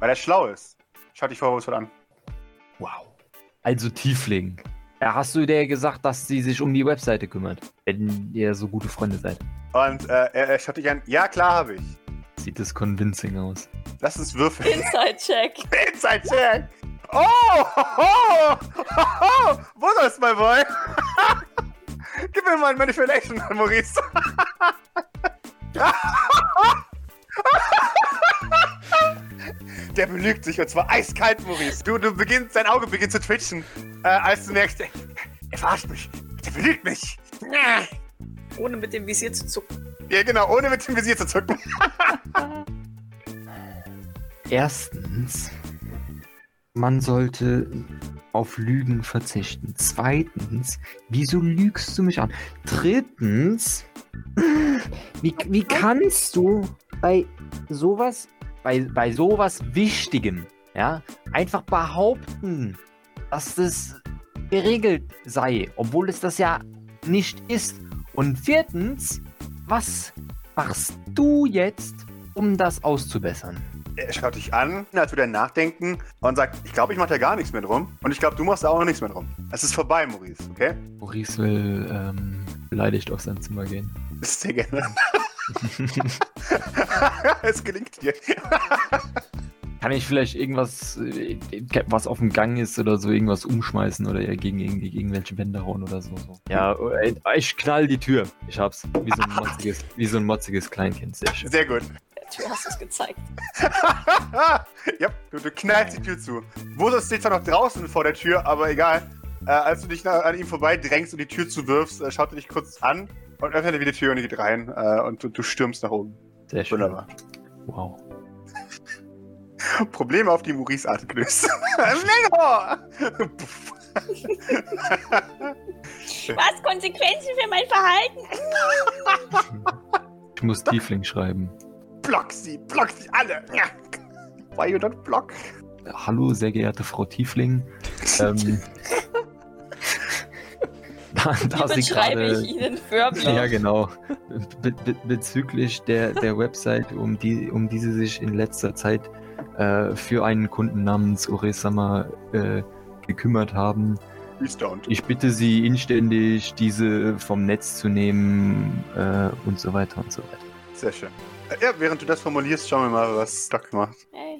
Weil er schlau ist. Schau dich vorwurfsvoll an. wow. Also Tiefling. Ja, hast du der gesagt, dass sie sich um die Webseite kümmert? Wenn ihr so gute Freunde seid. Und äh, er, er schaut dich an. Ja, klar habe ich. Sieht das convincing aus. Lass uns würfeln. Inside-Check. Inside *laughs* Oh, ho. *laughs* wo ist mein Boy? *laughs* Gib mir mal ein Manipulation, Maurice. *laughs* Der belügt sich und zwar eiskalt, Maurice. Du, du beginnst, dein Auge beginnt zu twitchen, äh, als du merkst, er, er verarscht mich. Der belügt mich. Ohne mit dem Visier zu zucken. Ja, genau, ohne mit dem Visier zu zucken. Erstens, man sollte auf Lügen verzichten. Zweitens, wieso lügst du mich an? Drittens, wie, wie kannst du bei sowas, bei, bei sowas Wichtigem, ja, einfach behaupten, dass das geregelt sei, obwohl es das ja nicht ist? Und viertens, was machst du jetzt, um das auszubessern? Er schaut dich an, als würde er nachdenken und sagt, ich glaube, ich mache da gar nichts mehr drum. Und ich glaube, du machst da auch nichts mehr drum. Es ist vorbei, Maurice, okay? Maurice will ähm, beleidigt auf sein Zimmer gehen. Das ist sehr gerne. *laughs* es gelingt dir. Kann ich vielleicht irgendwas, äh, was auf dem Gang ist oder so, irgendwas umschmeißen oder gegen irgendwie irgendwelche Wände hauen oder so. so. Ja, äh, ich knall die Tür. Ich hab's. Wie so ein motziges, wie so ein motziges Kleinkind. Sehr schön. Sehr gut. Tür hast du es gezeigt. *laughs* ja, du, du knallst die Tür zu. Woso steht zwar noch draußen vor der Tür, aber egal. Äh, als du dich nach, an ihm vorbei drängst und die Tür zuwirfst, äh, schaut er dich kurz an und öffnet wieder die Tür und geht rein. Äh, und du, du stürmst nach oben. Sehr schön. Wunderbar. Wow. *laughs* Probleme auf die Maurice-Art gelöst. *laughs* Was? Konsequenzen für mein Verhalten? Ich muss Tiefling schreiben. Block sie, block sie alle. Why you don't block? Hallo, sehr geehrte Frau Tiefling. ähm, *laughs* da, da Wie Sie beschreibe gerade. ich Ihnen förmlich? Ja, genau. Be be bezüglich der, der Website, um die, um die sie sich in letzter Zeit äh, für einen Kunden namens Oresama äh, gekümmert haben. Ich bitte Sie inständig, diese vom Netz zu nehmen äh, und so weiter und so weiter. Sehr schön. Ja, während du das formulierst, schauen wir mal, was Doc macht. Hey,